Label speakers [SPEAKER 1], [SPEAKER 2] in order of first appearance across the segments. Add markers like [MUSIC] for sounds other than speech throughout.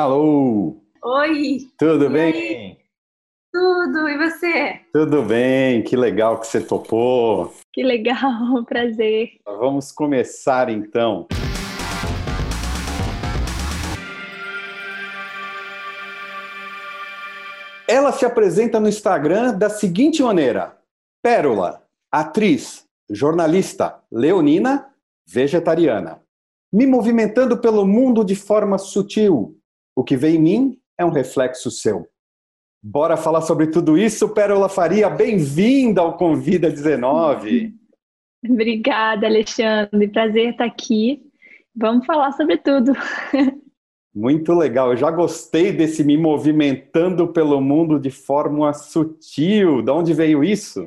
[SPEAKER 1] Alô!
[SPEAKER 2] Oi!
[SPEAKER 1] Tudo
[SPEAKER 2] E
[SPEAKER 1] bem?
[SPEAKER 2] aí? Tudo, e você?
[SPEAKER 1] Tudo bem, que legal que você topou.
[SPEAKER 2] Que legal, [LAUGHS] prazer.
[SPEAKER 1] Vamos começar então. Ela se apresenta no Instagram da seguinte maneira: Pérola, atriz, jornalista, leonina, vegetariana. Me movimentando pelo mundo de forma sutil. O que vem em mim é um reflexo seu. Bora falar sobre tudo isso, Pérola Faria. Bem-vinda ao Convida 19. [LAUGHS]
[SPEAKER 2] Obrigada, Alexandre. Prazer estar aqui. Vamos falar sobre tudo. [LAUGHS]
[SPEAKER 1] Muito legal. Eu já gostei desse me movimentando pelo mundo de forma sutil. De onde veio isso?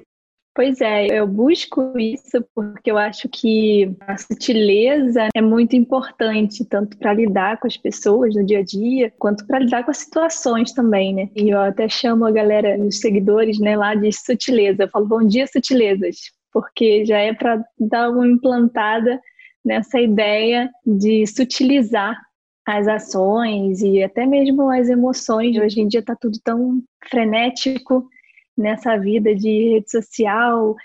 [SPEAKER 2] Pois é, eu busco isso porque eu acho que a sutileza é muito importante, tanto para lidar com as pessoas no dia a dia, quanto para lidar com as situações também, né? E eu até chamo a galera, os seguidores, né, lá de sutileza. Eu falo, bom dia, sutilezas, porque já é para dar uma implantada nessa ideia de sutilizar as ações e até mesmo as emoções. Hoje em dia está tudo tão frenético nessa vida de rede social,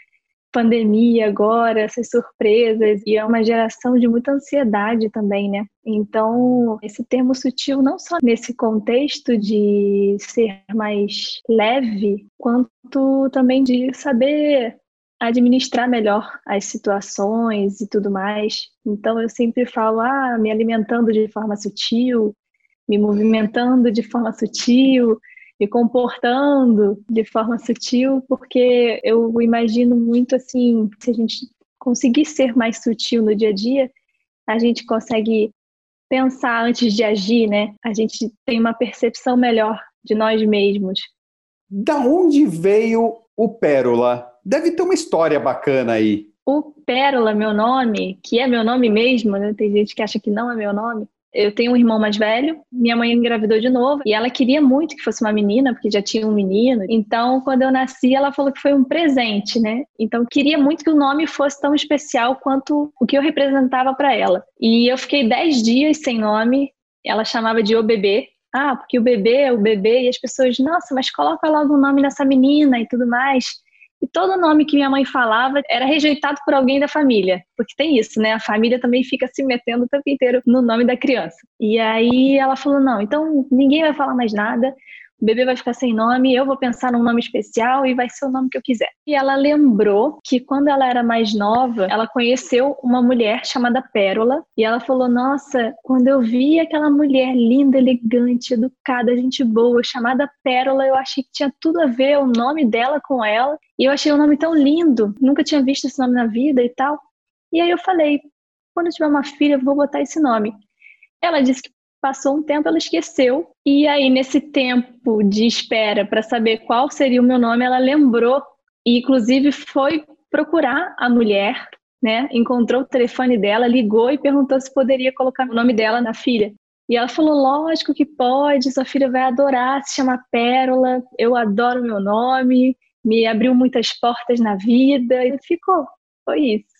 [SPEAKER 2] pandemia agora, essas surpresas, e é uma geração de muita ansiedade também, né? Então, esse termo sutil, não só nesse contexto de ser mais leve, quanto também de saber administrar melhor as situações e tudo mais. Então, eu sempre falo, ah, me alimentando de forma sutil, me movimentando de forma sutil, me comportando de forma sutil, porque eu imagino muito assim, se a gente conseguir ser mais sutil no dia a dia, a gente consegue pensar antes de agir, né? A gente tem uma percepção melhor de nós mesmos.
[SPEAKER 1] Da onde veio o Pérola? Deve ter uma história bacana aí.
[SPEAKER 2] O Pérola, meu nome, que é meu nome mesmo, né? Tem gente que acha que não é meu nome. Eu tenho um irmão mais velho, minha mãe engravidou de novo e ela queria muito que fosse uma menina, porque já tinha um menino. Então, quando eu nasci, ela falou que foi um presente, né? Então, queria muito que o nome fosse tão especial quanto o que eu representava para ela. E eu fiquei dez dias sem nome, ela chamava de O Bebê. Ah, porque o bebê é o bebê, e as pessoas, nossa, mas coloca logo o nome nessa menina e tudo mais. E todo nome que minha mãe falava era rejeitado por alguém da família. Porque tem isso, né? A família também fica se metendo o tempo inteiro no nome da criança. E aí ela falou: não, então ninguém vai falar mais nada. O bebê vai ficar sem nome, eu vou pensar num nome especial e vai ser o nome que eu quiser. E ela lembrou que quando ela era mais nova, ela conheceu uma mulher chamada Pérola e ela falou: Nossa, quando eu vi aquela mulher linda, elegante, educada, gente boa, chamada Pérola, eu achei que tinha tudo a ver o nome dela com ela. E eu achei o nome tão lindo, nunca tinha visto esse nome na vida e tal. E aí eu falei: quando eu tiver uma filha, eu vou botar esse nome. Ela disse que passou um tempo, ela esqueceu. E aí, nesse tempo de espera para saber qual seria o meu nome, ela lembrou e, inclusive, foi procurar a mulher, né? Encontrou o telefone dela, ligou e perguntou se poderia colocar o nome dela na filha. E ela falou: lógico que pode, sua filha vai adorar, se chama Pérola, eu adoro meu nome, me abriu muitas portas na vida, e ficou. Foi isso.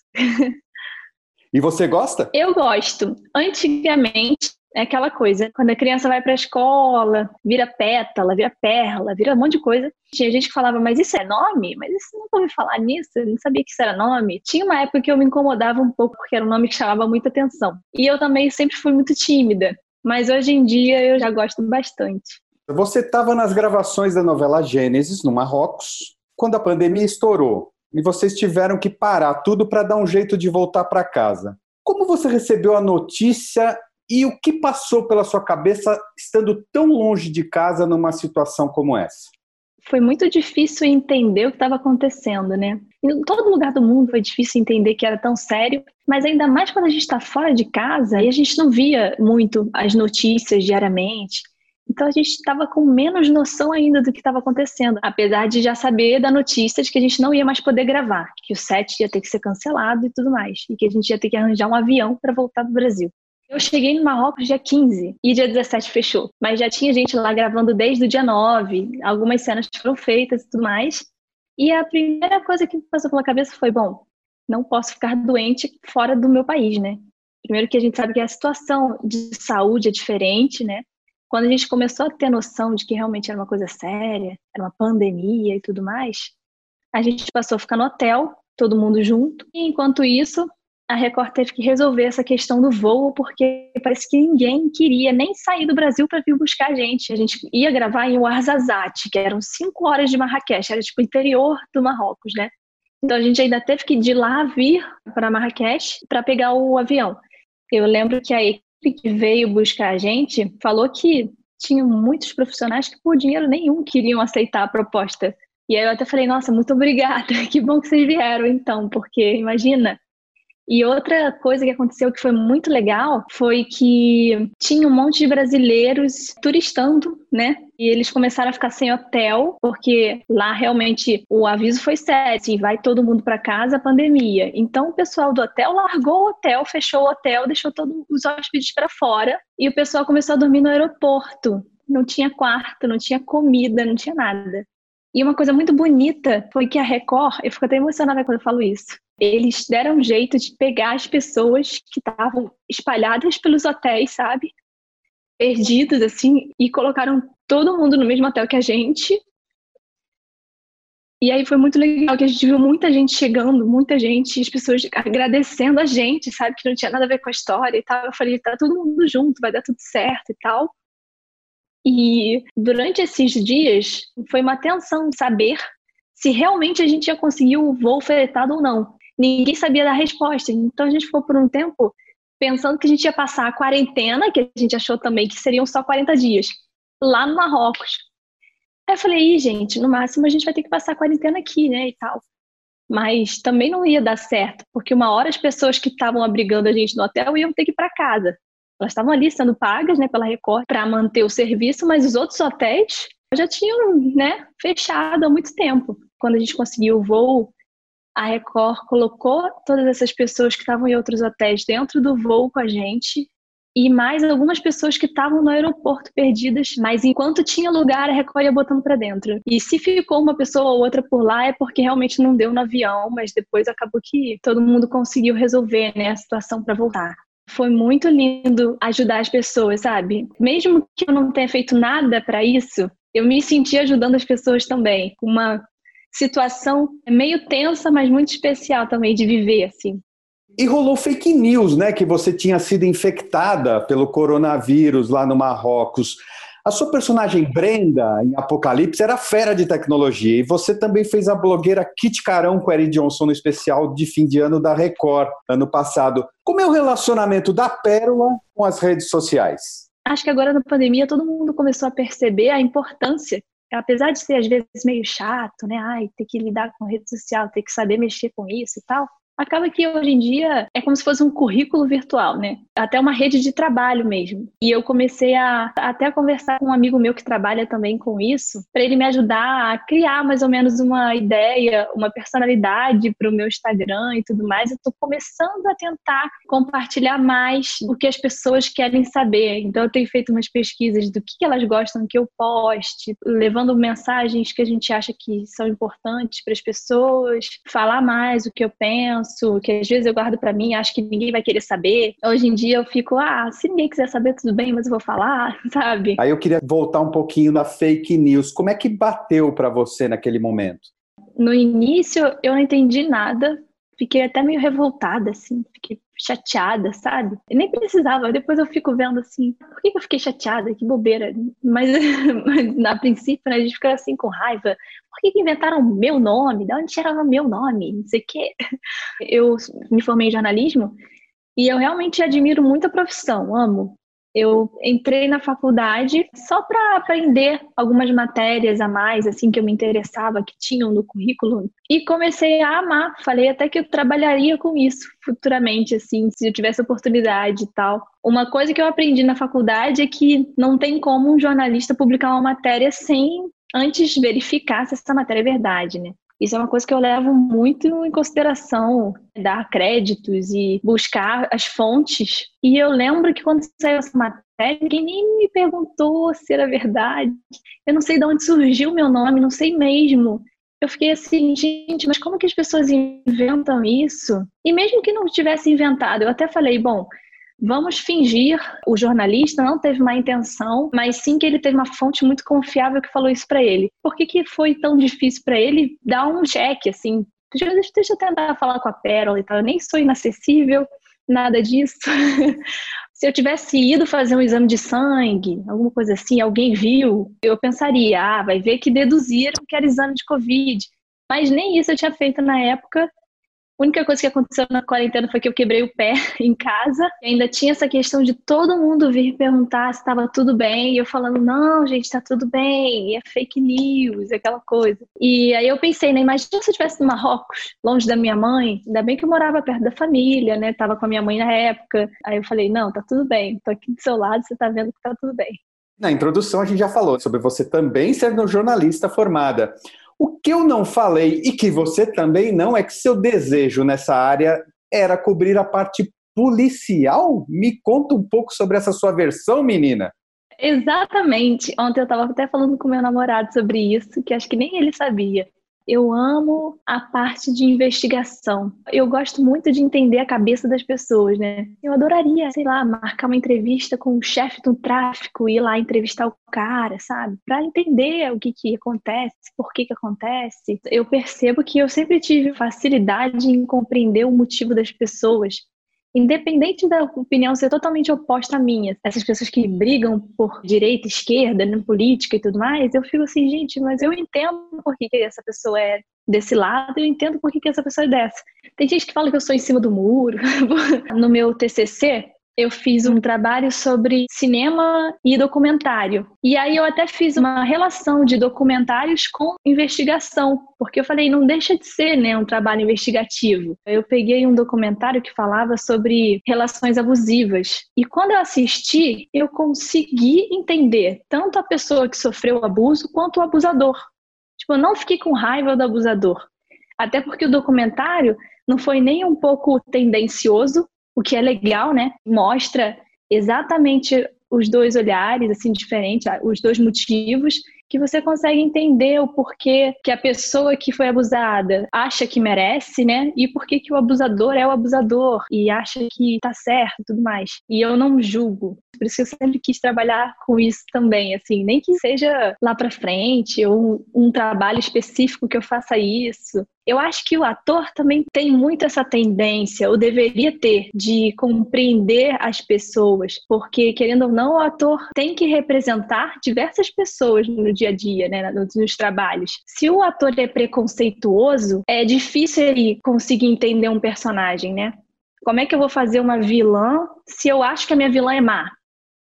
[SPEAKER 1] E você gosta?
[SPEAKER 2] Eu gosto. Antigamente, é aquela coisa, quando a criança vai para a escola, vira pétala, vira perla, vira um monte de coisa. Tinha gente que falava, mas isso é nome? Mas isso nunca ouvi falar nisso, eu não sabia que isso era nome. Tinha uma época que eu me incomodava um pouco, porque era um nome que chamava muita atenção. E eu também sempre fui muito tímida, mas hoje em dia eu já gosto bastante.
[SPEAKER 1] Você estava nas gravações da novela Gênesis, no Marrocos, quando a pandemia estourou e vocês tiveram que parar tudo para dar um jeito de voltar para casa. Como você recebeu a notícia e o que passou pela sua cabeça estando tão longe de casa numa situação como essa?
[SPEAKER 2] Foi muito difícil entender o que estava acontecendo, né? Em todo lugar do mundo foi difícil entender que era tão sério, mas ainda mais quando a gente está fora de casa e a gente não via muito as notícias diariamente. Então a gente estava com menos noção ainda do que estava acontecendo, apesar de já saber da notícia de que a gente não ia mais poder gravar, que o set ia ter que ser cancelado e tudo mais, e que a gente ia ter que arranjar um avião para voltar para o Brasil. Eu cheguei no Marrocos dia 15 e dia 17 fechou. Mas já tinha gente lá gravando desde o dia 9, algumas cenas foram feitas e tudo mais. E a primeira coisa que passou pela cabeça foi: bom, não posso ficar doente fora do meu país, né? Primeiro que a gente sabe que a situação de saúde é diferente, né? Quando a gente começou a ter noção de que realmente era uma coisa séria, era uma pandemia e tudo mais, a gente passou a ficar no hotel, todo mundo junto. E enquanto isso, a Record teve que resolver essa questão do voo, porque parece que ninguém queria nem sair do Brasil para vir buscar a gente. A gente ia gravar em Ouarzazate, que eram cinco horas de Marrakech, era tipo interior do Marrocos, né? Então a gente ainda teve que de lá vir para Marrakech para pegar o avião. Eu lembro que a equipe que veio buscar a gente falou que tinham muitos profissionais que por dinheiro nenhum queriam aceitar a proposta. E aí eu até falei, nossa, muito obrigada, [LAUGHS] que bom que vocês vieram então, porque imagina, e outra coisa que aconteceu que foi muito legal foi que tinha um monte de brasileiros turistando, né? E eles começaram a ficar sem hotel, porque lá realmente o aviso foi sério, assim, vai todo mundo para casa, pandemia. Então o pessoal do hotel largou o hotel, fechou o hotel, deixou todos os hóspedes para fora e o pessoal começou a dormir no aeroporto. Não tinha quarto, não tinha comida, não tinha nada. E uma coisa muito bonita foi que a Record, eu fico até emocionada quando eu falo isso, eles deram um jeito de pegar as pessoas que estavam espalhadas pelos hotéis, sabe? Perdidos, assim, e colocaram todo mundo no mesmo hotel que a gente. E aí foi muito legal, que a gente viu muita gente chegando, muita gente, as pessoas agradecendo a gente, sabe? Que não tinha nada a ver com a história e tal. Eu falei, tá todo mundo junto, vai dar tudo certo e tal. E durante esses dias, foi uma tensão saber se realmente a gente ia conseguir o voo fretado ou não ninguém sabia dar resposta. Então a gente ficou por um tempo pensando que a gente ia passar a quarentena, que a gente achou também que seriam só 40 dias, lá no Marrocos. Aí eu falei, Ih, gente, no máximo a gente vai ter que passar a quarentena aqui, né, e tal. Mas também não ia dar certo, porque uma hora as pessoas que estavam abrigando a gente no hotel iam ter que ir para casa. Elas estavam ali sendo pagas, né, pela Record para manter o serviço, mas os outros hotéis já tinham, né, fechado há muito tempo. Quando a gente conseguiu o voo a Record colocou todas essas pessoas que estavam em outros hotéis dentro do voo com a gente e mais algumas pessoas que estavam no aeroporto perdidas, mas enquanto tinha lugar, a Record ia botando para dentro. E se ficou uma pessoa ou outra por lá é porque realmente não deu no avião, mas depois acabou que todo mundo conseguiu resolver né, a situação para voltar. Foi muito lindo ajudar as pessoas, sabe? Mesmo que eu não tenha feito nada para isso, eu me senti ajudando as pessoas também. Uma situação meio tensa, mas muito especial também de viver, assim.
[SPEAKER 1] E rolou fake news, né? Que você tinha sido infectada pelo coronavírus lá no Marrocos. A sua personagem Brenda, em Apocalipse, era fera de tecnologia. E você também fez a blogueira Kit Carão com Eric Johnson no especial de fim de ano da Record, ano passado. Como é o relacionamento da Pérola com as redes sociais?
[SPEAKER 2] Acho que agora na pandemia todo mundo começou a perceber a importância apesar de ser às vezes meio chato, né? Ai, ter que lidar com rede social, ter que saber mexer com isso e tal acaba que hoje em dia é como se fosse um currículo virtual, né? Até uma rede de trabalho mesmo. E eu comecei a até a conversar com um amigo meu que trabalha também com isso, para ele me ajudar a criar mais ou menos uma ideia, uma personalidade para o meu Instagram e tudo mais. Eu estou começando a tentar compartilhar mais o que as pessoas querem saber. Então eu tenho feito umas pesquisas do que elas gostam que eu poste, levando mensagens que a gente acha que são importantes para as pessoas, falar mais o que eu penso penso, que às vezes eu guardo para mim, acho que ninguém vai querer saber. Hoje em dia eu fico, ah, se ninguém quiser saber, tudo bem, mas eu vou falar, [LAUGHS] sabe?
[SPEAKER 1] Aí eu queria voltar um pouquinho na fake news. Como é que bateu para você naquele momento?
[SPEAKER 2] No início eu não entendi nada, fiquei até meio revoltada, assim, fiquei chateada, sabe? Eu nem precisava, depois eu fico vendo assim, por que eu fiquei chateada? Que bobeira. Mas, [LAUGHS] mas na princípio, né, a gente fica assim com raiva. Por que, inventaram meu nome? De onde tiraram meu nome? Não sei o quê. Eu me formei em jornalismo e eu realmente admiro muito a profissão, amo. Eu entrei na faculdade só para aprender algumas matérias a mais, assim, que eu me interessava, que tinham no currículo, e comecei a amar. Falei até que eu trabalharia com isso futuramente, assim, se eu tivesse oportunidade e tal. Uma coisa que eu aprendi na faculdade é que não tem como um jornalista publicar uma matéria sem antes verificar se essa matéria é verdade, né? Isso é uma coisa que eu levo muito em consideração, dar créditos e buscar as fontes. E eu lembro que quando saiu essa matéria, ninguém nem me perguntou se era verdade. Eu não sei de onde surgiu o meu nome, não sei mesmo. Eu fiquei assim, gente, mas como que as pessoas inventam isso? E mesmo que não tivesse inventado, eu até falei, bom, vamos fingir, o jornalista não teve má intenção, mas sim que ele teve uma fonte muito confiável que falou isso para ele. Por que, que foi tão difícil para ele dar um cheque, assim? Deixa, deixa eu tentar falar com a Pérola e tal. Eu nem sou inacessível, nada disso. [LAUGHS] Se eu tivesse ido fazer um exame de sangue, alguma coisa assim, alguém viu, eu pensaria, ah, vai ver que deduziram que era exame de Covid. Mas nem isso eu tinha feito na época a única coisa que aconteceu na quarentena foi que eu quebrei o pé [LAUGHS] em casa. E ainda tinha essa questão de todo mundo vir perguntar se estava tudo bem. E eu falando, não, gente, está tudo bem. E é fake news, aquela coisa. E aí eu pensei, né? Imagina se eu estivesse no Marrocos, longe da minha mãe. Ainda bem que eu morava perto da família, né? Tava com a minha mãe na época. Aí eu falei, não, tá tudo bem. Tô aqui do seu lado, você tá vendo que tá tudo bem.
[SPEAKER 1] Na introdução a gente já falou sobre você também ser jornalista formada. O que eu não falei e que você também não é que seu desejo nessa área era cobrir a parte policial? Me conta um pouco sobre essa sua versão, menina.
[SPEAKER 2] Exatamente. Ontem eu estava até falando com meu namorado sobre isso, que acho que nem ele sabia. Eu amo a parte de investigação. Eu gosto muito de entender a cabeça das pessoas, né? Eu adoraria, sei lá, marcar uma entrevista com o chefe do tráfico, ir lá entrevistar o cara, sabe? Para entender o que que acontece, por que que acontece. Eu percebo que eu sempre tive facilidade em compreender o motivo das pessoas independente da opinião ser totalmente oposta à minha, essas pessoas que brigam por direita, esquerda, política e tudo mais, eu fico assim, gente, mas eu entendo por que, essa pessoa é desse lado, eu entendo por que essa pessoa é dessa. Tem gente que fala que eu sou em cima do muro. [LAUGHS] no meu TCC, eu fiz um trabalho sobre cinema e documentário. E aí eu até fiz uma relação de documentários com investigação, porque eu falei, não deixa de ser, né, um trabalho investigativo. Eu peguei um documentário que falava sobre relações abusivas. E quando eu assisti, eu consegui entender tanto a pessoa que sofreu o abuso quanto o abusador. Tipo, eu não fiquei com raiva do abusador. Até porque o documentário não foi nem um pouco tendencioso, o que é legal, né? Mostra exatamente os dois olhares, assim, diferentes, os dois motivos, que você consegue entender o porquê que a pessoa que foi abusada acha que merece, né? E porquê que o abusador é o abusador e acha que tá certo e tudo mais. E eu não julgo. Por isso que eu sempre quis trabalhar com isso também, assim, nem que seja lá para frente ou um trabalho específico que eu faça isso. Eu acho que o ator também tem muito essa tendência, ou deveria ter, de compreender as pessoas, porque, querendo ou não, o ator tem que representar diversas pessoas no dia a dia, né, nos, trabalhos. Se o ator é preconceituoso, é difícil ele conseguir entender um personagem, né? Como é que eu vou fazer uma vilã se eu acho que a minha vilã é má?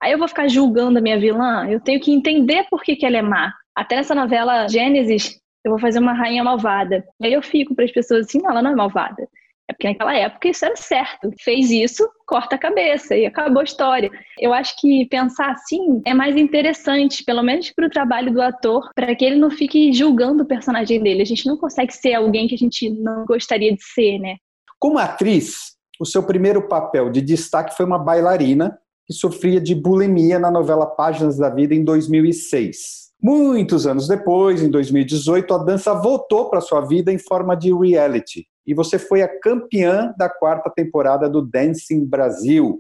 [SPEAKER 2] Aí eu vou ficar julgando a minha vilã? Eu tenho que entender por que, que ela é má. Até nessa novela Gênesis, eu vou fazer uma rainha malvada. E aí eu fico para as pessoas assim, não, ela não é malvada. É porque naquela época isso era certo. Fez isso, corta a cabeça e acabou a história. Eu acho que pensar assim é mais interessante, pelo menos para o trabalho do ator, para que ele não fique julgando o personagem dele. A gente não consegue ser alguém que a gente não gostaria de ser, né?
[SPEAKER 1] Como atriz, o seu primeiro papel de destaque foi uma bailarina que sofria de bulimia na novela Páginas da Vida em 2006. Muitos anos depois, em 2018, a dança voltou para sua vida em forma de reality. E você foi a campeã da quarta temporada do Dancing Brasil.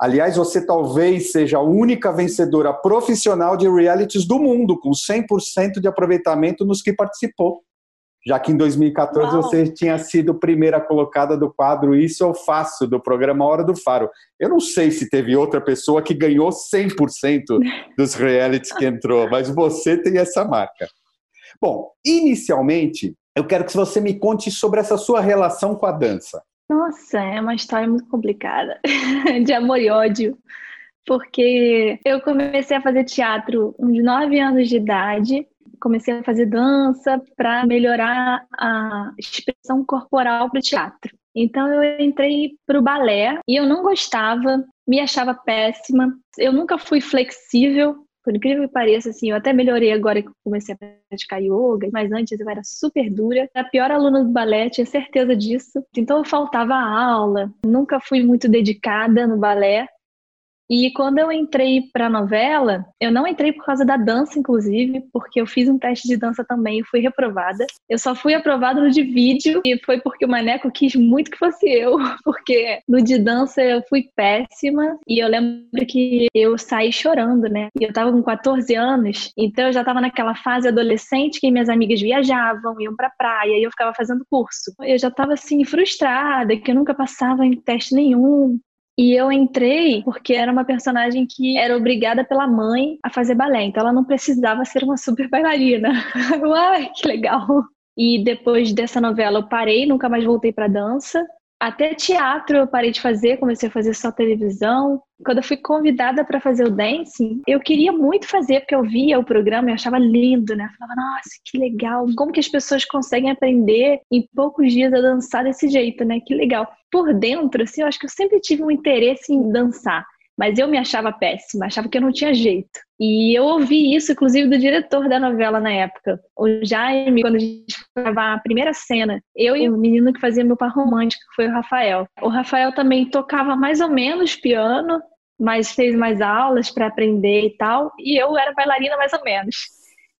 [SPEAKER 1] Aliás, você talvez seja a única vencedora profissional de realities do mundo, com 100% de aproveitamento nos que participou já que em 2014 Uau. você tinha sido primeira colocada do quadro Isso Eu Faço, do programa Hora do Faro. Eu não sei se teve outra pessoa que ganhou 100% dos realities que entrou, mas você tem essa marca. Bom, inicialmente, eu quero que você me conte sobre essa sua relação com a dança.
[SPEAKER 2] Nossa, é uma história muito complicada, [LAUGHS] de amor e ódio porque eu comecei a fazer teatro uns 9 anos de idade comecei a fazer dança para melhorar a expressão corporal para o teatro. Então eu entrei para o balé e eu não gostava, me achava péssima. Eu nunca fui flexível, por incrível que pareça, assim, eu até melhorei agora que comecei a praticar yoga, mas antes eu era super dura. A pior aluna do balé, tinha certeza disso. Então eu faltava aula, nunca fui muito dedicada no balé. E quando eu entrei para a novela, eu não entrei por causa da dança, inclusive, porque eu fiz um teste de dança também e fui reprovada. Eu só fui aprovada no de vídeo e foi porque o Maneco quis muito que fosse eu, [LAUGHS] porque no de dança eu fui péssima e eu lembro que eu saí chorando, né? E eu tava com 14 anos, então eu já tava naquela fase adolescente que minhas amigas viajavam, iam pra praia e eu ficava fazendo curso. Eu já tava assim frustrada, que eu nunca passava em teste nenhum. E eu entrei porque era uma personagem que era obrigada pela mãe a fazer balé, então ela não precisava ser uma super bailarina. [LAUGHS] Uai, que legal! E depois dessa novela eu parei, nunca mais voltei para dança. Até teatro eu parei de fazer, comecei a fazer só televisão. Quando eu fui convidada para fazer o dancing, eu queria muito fazer, porque eu via o programa e achava lindo, né? Eu falava, nossa, que legal. Como que as pessoas conseguem aprender em poucos dias a dançar desse jeito, né? Que legal. Por dentro, assim, eu acho que eu sempre tive um interesse em dançar. Mas eu me achava péssima, achava que eu não tinha jeito. E eu ouvi isso, inclusive, do diretor da novela na época, o Jaime, quando a gente gravar a primeira cena. Eu e o menino que fazia meu par romântico, que foi o Rafael. O Rafael também tocava mais ou menos piano, mas fez mais aulas para aprender e tal. E eu era bailarina mais ou menos.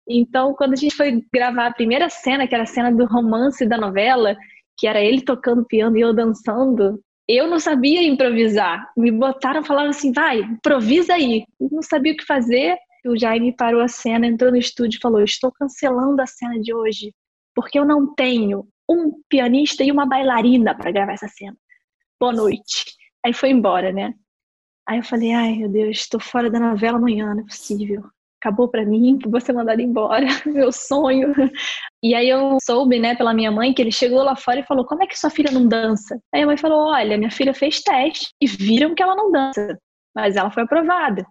[SPEAKER 2] Então, quando a gente foi gravar a primeira cena, que era a cena do romance da novela, que era ele tocando piano e eu dançando, eu não sabia improvisar. Me botaram, falaram assim, vai, improvisa aí. Eu não sabia o que fazer. O Jaime parou a cena, entrou no estúdio e falou: Estou cancelando a cena de hoje, porque eu não tenho um pianista e uma bailarina para gravar essa cena. Boa noite. Aí foi embora, né? Aí eu falei: Ai, meu Deus, estou fora da novela amanhã, não é possível acabou para mim, vou ser mandada embora, [LAUGHS] meu sonho. E aí eu soube, né, pela minha mãe, que ele chegou lá fora e falou: Como é que sua filha não dança? Aí a mãe falou: Olha, minha filha fez teste e viram que ela não dança, mas ela foi aprovada.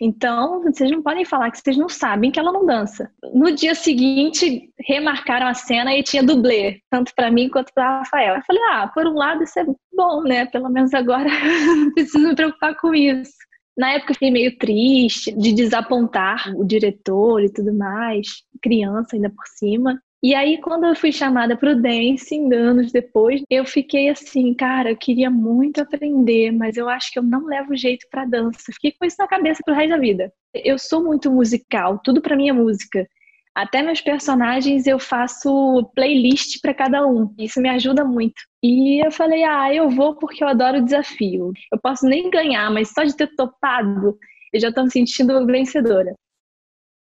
[SPEAKER 2] Então, vocês não podem falar que vocês não sabem que ela não dança. No dia seguinte, remarcaram a cena e tinha dublê, tanto para mim quanto para Rafael. Eu falei: Ah, por um lado isso é bom, né? Pelo menos agora [LAUGHS] não preciso me preocupar com isso. Na época eu fiquei meio triste de desapontar o diretor e tudo mais, criança ainda por cima. E aí, quando eu fui chamada para o dancing, anos depois, eu fiquei assim, cara, eu queria muito aprender, mas eu acho que eu não levo jeito para dança. Fiquei com isso na cabeça pro resto da vida. Eu sou muito musical, tudo para mim é música. Até meus personagens eu faço playlist para cada um. Isso me ajuda muito. E eu falei, ah, eu vou porque eu adoro o desafio. Eu posso nem ganhar, mas só de ter topado, eu já estou me sentindo vencedora.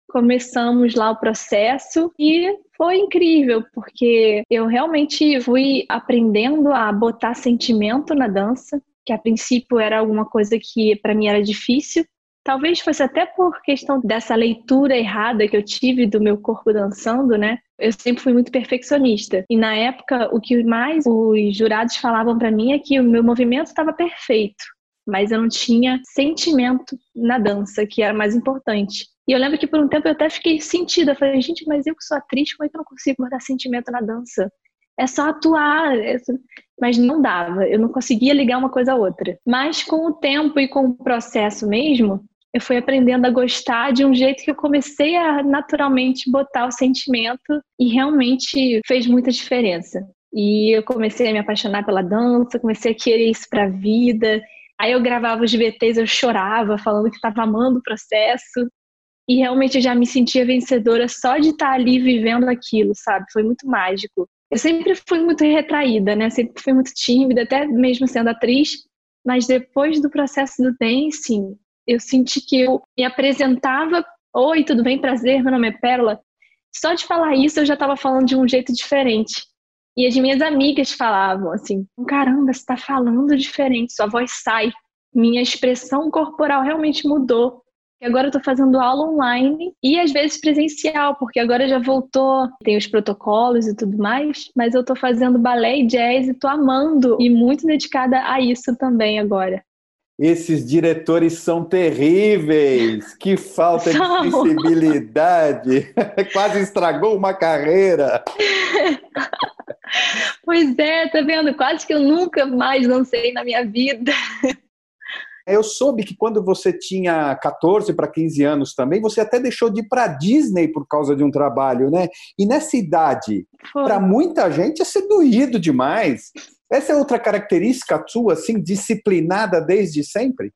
[SPEAKER 2] Começamos lá o processo e foi incrível, porque eu realmente fui aprendendo a botar sentimento na dança, que a princípio era alguma coisa que para mim era difícil, Talvez fosse até por questão dessa leitura errada que eu tive do meu corpo dançando, né? Eu sempre fui muito perfeccionista. E na época, o que mais os jurados falavam para mim é que o meu movimento estava perfeito, mas eu não tinha sentimento na dança, que era mais importante. E eu lembro que por um tempo eu até fiquei sentida. Falei, gente, mas eu que sou atriz, como é que eu não consigo botar sentimento na dança? É só atuar. É só... Mas não dava, eu não conseguia ligar uma coisa a outra. Mas com o tempo e com o processo mesmo, eu fui aprendendo a gostar de um jeito que eu comecei a naturalmente botar o sentimento e realmente fez muita diferença. E eu comecei a me apaixonar pela dança, comecei a querer isso para a vida. Aí eu gravava os VTs, eu chorava, falando que estava amando o processo. E realmente eu já me sentia vencedora só de estar ali vivendo aquilo, sabe? Foi muito mágico. Eu sempre fui muito retraída, né? Sempre fui muito tímida, até mesmo sendo atriz. Mas depois do processo do dancing, eu senti que eu me apresentava, oi, tudo bem, prazer, meu nome é Pérola. Só de falar isso eu já estava falando de um jeito diferente. E as minhas amigas falavam assim: caramba, você está falando diferente, sua voz sai. Minha expressão corporal realmente mudou. E agora eu tô fazendo aula online e às vezes presencial, porque agora já voltou, tem os protocolos e tudo mais, mas eu tô fazendo balé e jazz e tô amando e muito dedicada a isso também agora.
[SPEAKER 1] Esses diretores são terríveis. Que falta são. de sensibilidade. [LAUGHS] Quase estragou uma carreira. [LAUGHS]
[SPEAKER 2] Pois é, tá vendo? Quase que eu nunca mais dancei na minha vida.
[SPEAKER 1] Eu soube que quando você tinha 14 para 15 anos também, você até deixou de ir para Disney por causa de um trabalho, né? E nessa idade, para muita gente é ser doído demais. Essa é outra característica sua, assim, disciplinada desde sempre?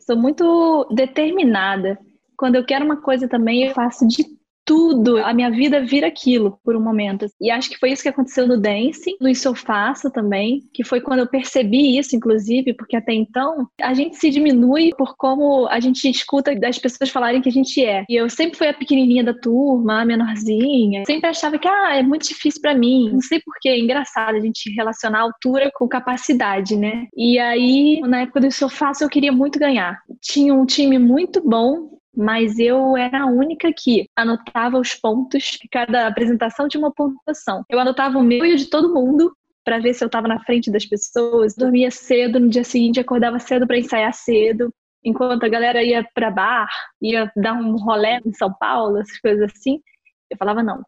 [SPEAKER 2] sou muito determinada. Quando eu quero uma coisa também, eu faço de tudo, a minha vida vira aquilo por um momento. E acho que foi isso que aconteceu no Dance, no Isso Eu Faço também, que foi quando eu percebi isso, inclusive, porque até então a gente se diminui por como a gente escuta das pessoas falarem que a gente é. E eu sempre fui a pequenininha da turma, a menorzinha, sempre achava que, ah, é muito difícil para mim. Não sei porquê, é engraçado a gente relacionar altura com capacidade, né? E aí, na época do Isso Eu Faço, eu queria muito ganhar. Tinha um time muito bom, mas eu era a única que anotava os pontos, cada apresentação tinha uma pontuação. Eu anotava o meu e o de todo mundo para ver se eu estava na frente das pessoas. Dormia cedo, no dia seguinte acordava cedo para ensaiar cedo. Enquanto a galera ia para bar, ia dar um rolê em São Paulo, essas coisas assim, eu falava: não,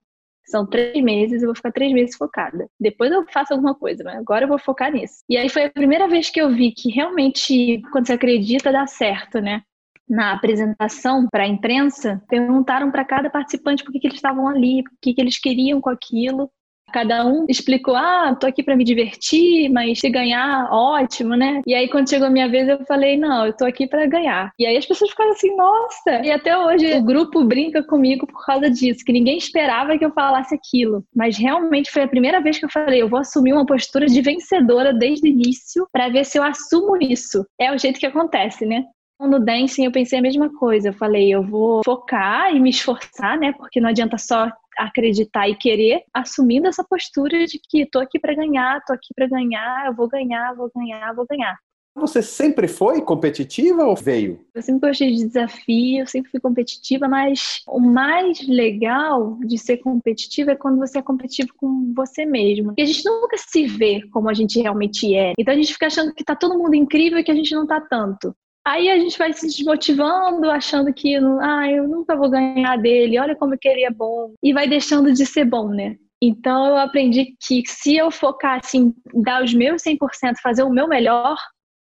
[SPEAKER 2] são três meses, eu vou ficar três meses focada. Depois eu faço alguma coisa, mas agora eu vou focar nisso. E aí foi a primeira vez que eu vi que realmente, quando você acredita, dá certo, né? Na apresentação para a imprensa, perguntaram para cada participante por que, que eles estavam ali, o que, que eles queriam com aquilo. Cada um explicou: ah, tô aqui para me divertir, mas se ganhar, ótimo, né? E aí, quando chegou a minha vez, eu falei: não, eu tô aqui para ganhar. E aí as pessoas ficaram assim: nossa! E até hoje o grupo brinca comigo por causa disso, que ninguém esperava que eu falasse aquilo. Mas realmente foi a primeira vez que eu falei: eu vou assumir uma postura de vencedora desde o início para ver se eu assumo isso. É o jeito que acontece, né? No dancing eu pensei a mesma coisa. Eu falei, eu vou focar e me esforçar, né? Porque não adianta só acreditar e querer, assumindo essa postura de que tô aqui para ganhar, tô aqui para ganhar, eu vou ganhar, vou ganhar, vou ganhar.
[SPEAKER 1] Você sempre foi competitiva ou veio?
[SPEAKER 2] Eu sempre gostei de desafio, sempre fui competitiva, mas o mais legal de ser competitiva é quando você é competitivo com você mesmo. Porque a gente nunca se vê como a gente realmente é. Então a gente fica achando que tá todo mundo incrível e que a gente não tá tanto. Aí a gente vai se desmotivando, achando que ah, eu nunca vou ganhar dele, olha como que ele é bom. E vai deixando de ser bom, né? Então eu aprendi que se eu focasse em dar os meus 100%, fazer o meu melhor,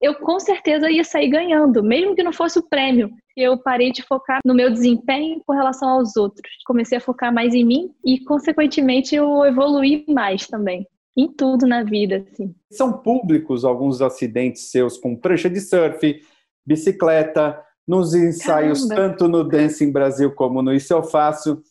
[SPEAKER 2] eu com certeza ia sair ganhando, mesmo que não fosse o prêmio. Eu parei de focar no meu desempenho com relação aos outros. Comecei a focar mais em mim e, consequentemente, eu evoluí mais também. Em tudo na vida, assim.
[SPEAKER 1] São públicos alguns acidentes seus com prancha de surf, bicicleta, nos ensaios, Caramba. tanto no Dancing Brasil como no Isso Eu Faço.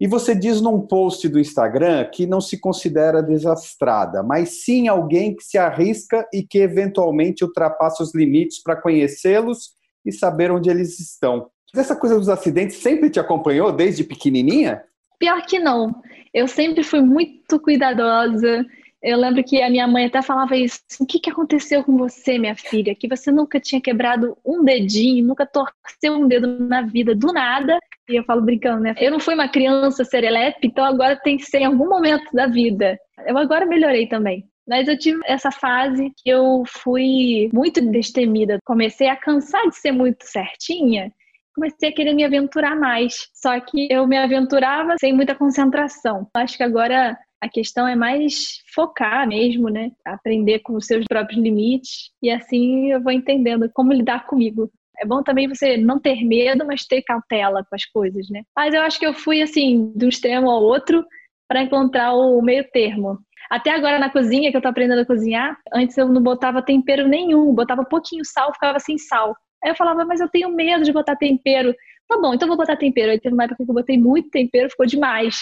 [SPEAKER 1] E você diz num post do Instagram que não se considera desastrada, mas sim alguém que se arrisca e que eventualmente ultrapassa os limites para conhecê-los e saber onde eles estão. Essa coisa dos acidentes sempre te acompanhou desde pequenininha?
[SPEAKER 2] Pior que não. Eu sempre fui muito cuidadosa. Eu lembro que a minha mãe até falava isso. Assim, o que, que aconteceu com você, minha filha? Que você nunca tinha quebrado um dedinho, nunca torceu um dedo na vida, do nada. E eu falo brincando, né? Eu não fui uma criança serelepe, então agora tem que ser em algum momento da vida. Eu agora melhorei também. Mas eu tive essa fase que eu fui muito destemida. Comecei a cansar de ser muito certinha. Comecei a querer me aventurar mais. Só que eu me aventurava sem muita concentração. Acho que agora a questão é mais focar mesmo, né? Aprender com os seus próprios limites e assim eu vou entendendo como lidar comigo. É bom também você não ter medo, mas ter cautela com as coisas, né? Mas eu acho que eu fui assim, de um extremo ao outro para encontrar o meio termo. Até agora na cozinha, que eu tô aprendendo a cozinhar, antes eu não botava tempero nenhum, botava pouquinho sal, ficava sem sal. Aí eu falava, mas eu tenho medo de botar tempero. Tá bom, então vou botar tempero. Aí teve uma época que eu botei muito tempero, ficou demais.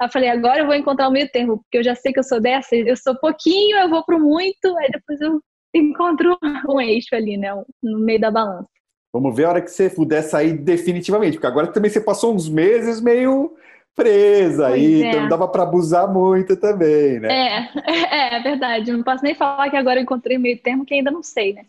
[SPEAKER 2] Aí eu falei, agora eu vou encontrar o meio termo, porque eu já sei que eu sou dessa, eu sou pouquinho, eu vou pro muito, aí depois eu encontro [LAUGHS] um eixo ali, né, no meio da balança.
[SPEAKER 1] Vamos ver a hora que você puder sair definitivamente, porque agora também você passou uns meses meio presa aí, é. então não dava para abusar muito também, né?
[SPEAKER 2] É, [LAUGHS] é, é verdade. Não posso nem falar que agora eu encontrei meio termo que ainda não sei, né?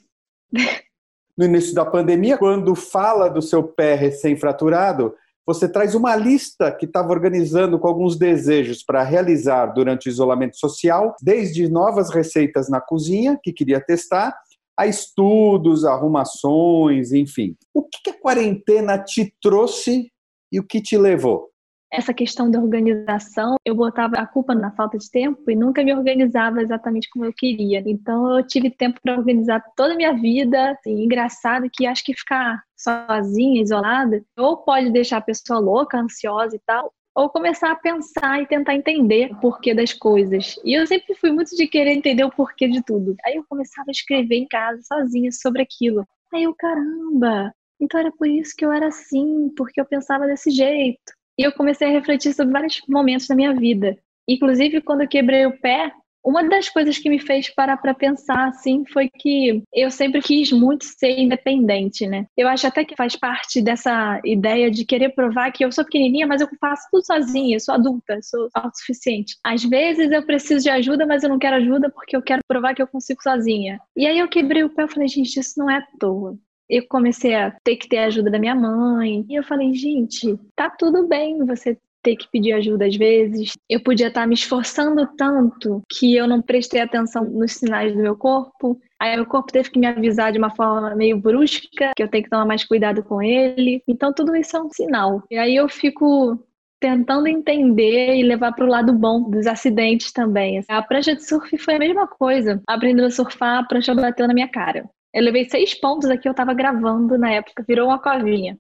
[SPEAKER 1] No início da pandemia, quando fala do seu pé recém-fraturado, você traz uma lista que estava organizando com alguns desejos para realizar durante o isolamento social, desde novas receitas na cozinha, que queria testar, a estudos, arrumações, enfim. O que a quarentena te trouxe e o que te levou?
[SPEAKER 2] Essa questão da organização, eu botava a culpa na falta de tempo e nunca me organizava exatamente como eu queria. Então eu tive tempo para organizar toda a minha vida. Assim, engraçado que acho que ficar sozinha, isolada, ou pode deixar a pessoa louca, ansiosa e tal, ou começar a pensar e tentar entender o porquê das coisas. E eu sempre fui muito de querer entender o porquê de tudo. Aí eu começava a escrever em casa sozinha sobre aquilo. Aí eu, caramba, então era por isso que eu era assim, porque eu pensava desse jeito. E eu comecei a refletir sobre vários momentos da minha vida. Inclusive, quando eu quebrei o pé, uma das coisas que me fez parar para pensar assim foi que eu sempre quis muito ser independente, né? Eu acho até que faz parte dessa ideia de querer provar que eu sou pequenininha, mas eu faço tudo sozinha, eu sou adulta, sou autossuficiente. Às vezes eu preciso de ajuda, mas eu não quero ajuda porque eu quero provar que eu consigo sozinha. E aí eu quebrei o pé e falei, gente, isso não é à toa eu comecei a ter que ter a ajuda da minha mãe. E eu falei, gente, tá tudo bem você ter que pedir ajuda às vezes. Eu podia estar me esforçando tanto que eu não prestei atenção nos sinais do meu corpo. Aí meu corpo teve que me avisar de uma forma meio brusca que eu tenho que tomar mais cuidado com ele. Então tudo isso é um sinal. E aí eu fico tentando entender e levar para o lado bom dos acidentes também. A prancha de surf foi a mesma coisa. Aprendendo a surfar, a prancha bateu na minha cara. Eu levei seis pontos aqui, eu estava gravando na época, virou uma covinha.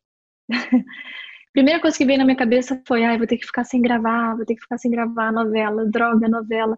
[SPEAKER 2] [LAUGHS] Primeira coisa que veio na minha cabeça foi: ai, vou ter que ficar sem gravar, vou ter que ficar sem gravar novela, droga, novela.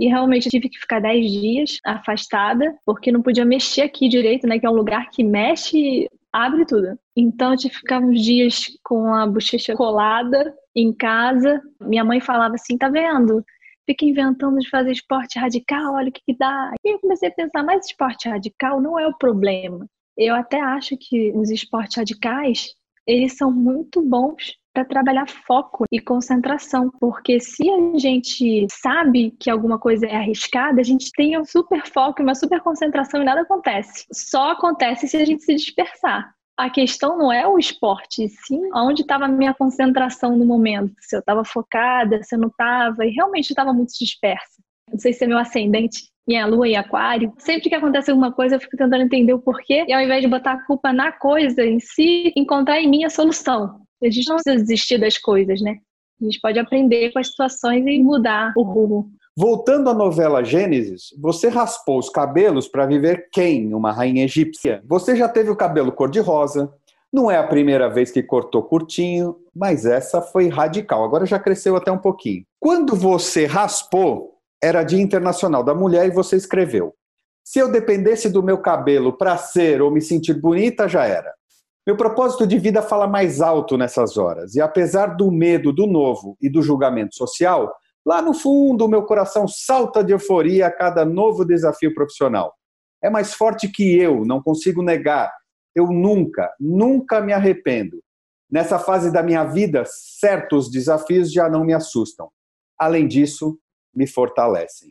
[SPEAKER 2] E realmente eu tive que ficar 10 dias afastada, porque não podia mexer aqui direito, né? Que é um lugar que mexe, abre tudo. Então eu tive que ficar uns dias com a bochecha colada em casa. Minha mãe falava assim: tá vendo? Fica inventando de fazer esporte radical, olha o que, que dá. E eu comecei a pensar: mas esporte radical não é o problema. Eu até acho que os esportes radicais eles são muito bons para trabalhar foco e concentração, porque se a gente sabe que alguma coisa é arriscada, a gente tem um super foco e uma super concentração e nada acontece. Só acontece se a gente se dispersar. A questão não é o esporte, sim onde estava a minha concentração no momento. Se eu estava focada, se eu não estava, e realmente estava muito dispersa. Não sei se é meu ascendente minha lua em aquário. Sempre que acontece alguma coisa, eu fico tentando entender o porquê. E ao invés de botar a culpa na coisa em si, encontrar em mim a solução. A gente não precisa desistir das coisas, né? A gente pode aprender com as situações e mudar o rumo.
[SPEAKER 1] Voltando à novela Gênesis, você raspou os cabelos para viver quem, uma rainha egípcia? Você já teve o cabelo cor-de-rosa, não é a primeira vez que cortou curtinho, mas essa foi radical. Agora já cresceu até um pouquinho. Quando você raspou, era Dia Internacional da Mulher e você escreveu: Se eu dependesse do meu cabelo para ser ou me sentir bonita, já era. Meu propósito de vida fala mais alto nessas horas, e apesar do medo do novo e do julgamento social, lá no fundo meu coração salta de euforia a cada novo desafio profissional. É mais forte que eu, não consigo negar. Eu nunca, nunca me arrependo. Nessa fase da minha vida, certos desafios já não me assustam. Além disso, me fortalecem.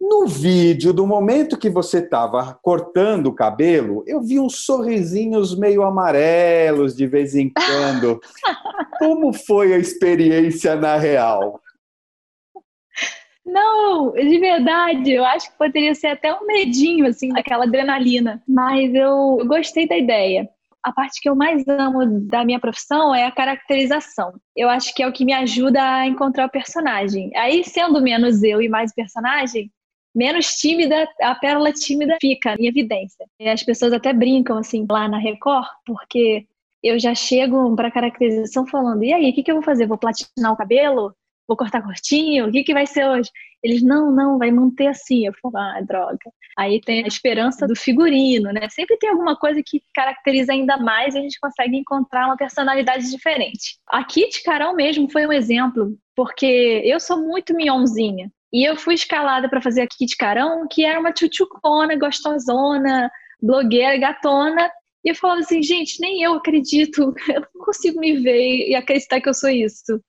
[SPEAKER 1] No vídeo, do momento que você estava cortando o cabelo, eu vi uns sorrisinhos meio amarelos de vez em quando. [LAUGHS] Como foi a experiência na real?
[SPEAKER 2] Não, de verdade, eu acho que poderia ser até um medinho, assim, daquela adrenalina. Mas eu, eu gostei da ideia a parte que eu mais amo da minha profissão é a caracterização. Eu acho que é o que me ajuda a encontrar o personagem. Aí, sendo menos eu e mais personagem, menos tímida, a pérola tímida fica em evidência. E as pessoas até brincam assim lá na Record, porque eu já chego para caracterização falando: e aí, o que, que eu vou fazer? Vou platinar o cabelo? Vou cortar curtinho? O que, que vai ser hoje? Eles, não, não, vai manter assim. Eu falo, ah, droga. Aí tem a esperança do figurino, né? Sempre tem alguma coisa que caracteriza ainda mais e a gente consegue encontrar uma personalidade diferente. A Kit Carol mesmo foi um exemplo, porque eu sou muito mionzinha. E eu fui escalada para fazer a Kit Carão, que era uma tchutchucona, gostosona, blogueira, gatona. E eu falava assim, gente, nem eu acredito, [LAUGHS] eu não consigo me ver e acreditar que eu sou isso.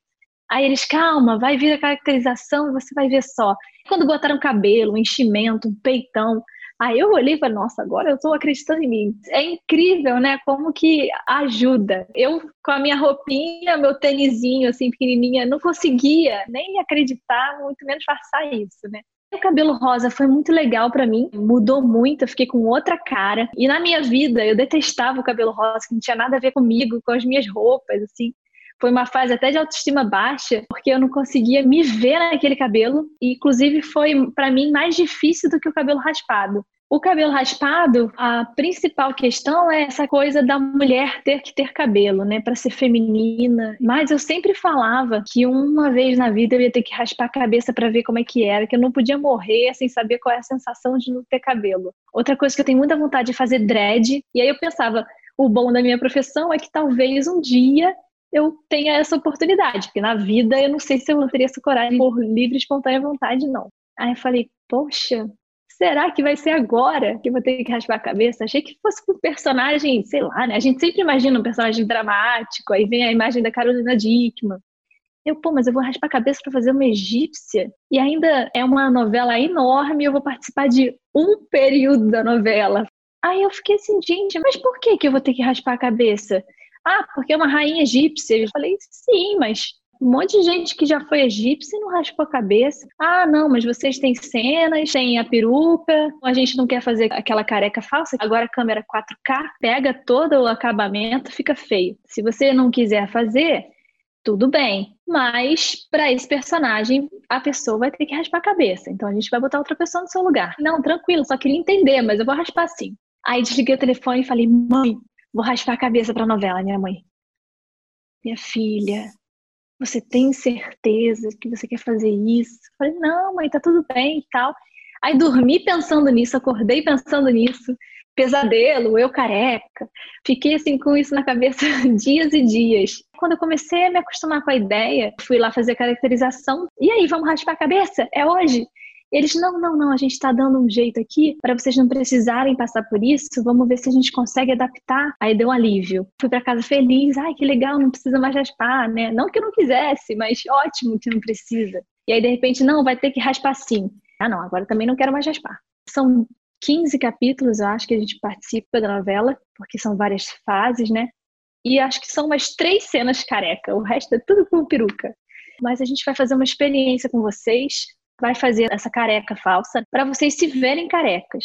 [SPEAKER 2] Aí eles, calma, vai vir a caracterização e você vai ver só. Quando botaram cabelo, um enchimento, um peitão, aí eu olhei e falei, nossa, agora eu estou acreditando em mim. É incrível, né? Como que ajuda. Eu, com a minha roupinha, meu tênisinho, assim, pequenininha, não conseguia nem acreditar, muito menos passar isso, né? O cabelo rosa foi muito legal para mim, mudou muito, eu fiquei com outra cara. E na minha vida, eu detestava o cabelo rosa, que não tinha nada a ver comigo, com as minhas roupas, assim foi uma fase até de autoestima baixa, porque eu não conseguia me ver naquele cabelo. E, inclusive, foi para mim mais difícil do que o cabelo raspado. O cabelo raspado, a principal questão é essa coisa da mulher ter que ter cabelo, né, para ser feminina. Mas eu sempre falava que uma vez na vida eu ia ter que raspar a cabeça para ver como é que era, que eu não podia morrer sem saber qual é a sensação de não ter cabelo. Outra coisa que eu tenho muita vontade de fazer dread, e aí eu pensava, o bom da minha profissão é que talvez um dia eu tenha essa oportunidade, porque na vida eu não sei se eu teria essa coragem por livre espontânea vontade, não. Aí eu falei, poxa, será que vai ser agora que eu vou ter que raspar a cabeça? Achei que fosse um personagem, sei lá, né? A gente sempre imagina um personagem dramático, aí vem a imagem da Carolina Dickman. Eu, pô, mas eu vou raspar a cabeça para fazer uma egípcia? E ainda é uma novela enorme, eu vou participar de um período da novela. Aí eu fiquei assim, gente, mas por que, que eu vou ter que raspar a cabeça? Ah, porque é uma rainha egípcia. Eu falei, sim, mas um monte de gente que já foi egípcia e não raspou a cabeça. Ah, não, mas vocês têm cenas, tem a peruca, a gente não quer fazer aquela careca falsa. Agora a câmera 4K pega todo o acabamento, fica feio. Se você não quiser fazer, tudo bem. Mas para esse personagem, a pessoa vai ter que raspar a cabeça. Então a gente vai botar outra pessoa no seu lugar. Não, tranquilo, só queria entender, mas eu vou raspar sim. Aí desliguei o telefone e falei: mãe, vou raspar a cabeça pra novela, minha mãe. Minha filha, você tem certeza que você quer fazer isso? Eu falei, não, mãe, tá tudo bem e tal. Aí dormi pensando nisso, acordei pensando nisso, pesadelo, eu careca. Fiquei assim com isso na cabeça [LAUGHS] dias e dias. Quando eu comecei a me acostumar com a ideia, fui lá fazer caracterização. E aí, vamos raspar a cabeça? É hoje? Eles, não, não, não, a gente está dando um jeito aqui para vocês não precisarem passar por isso, vamos ver se a gente consegue adaptar. Aí deu um alívio. Fui para casa feliz, ai que legal, não precisa mais raspar, né? Não que eu não quisesse, mas ótimo que não precisa. E aí de repente, não, vai ter que raspar sim. Ah, não, agora também não quero mais raspar. São 15 capítulos, eu acho que a gente participa da novela, porque são várias fases, né? E acho que são umas três cenas careca, o resto é tudo com peruca. Mas a gente vai fazer uma experiência com vocês vai fazer essa careca falsa para vocês se verem carecas,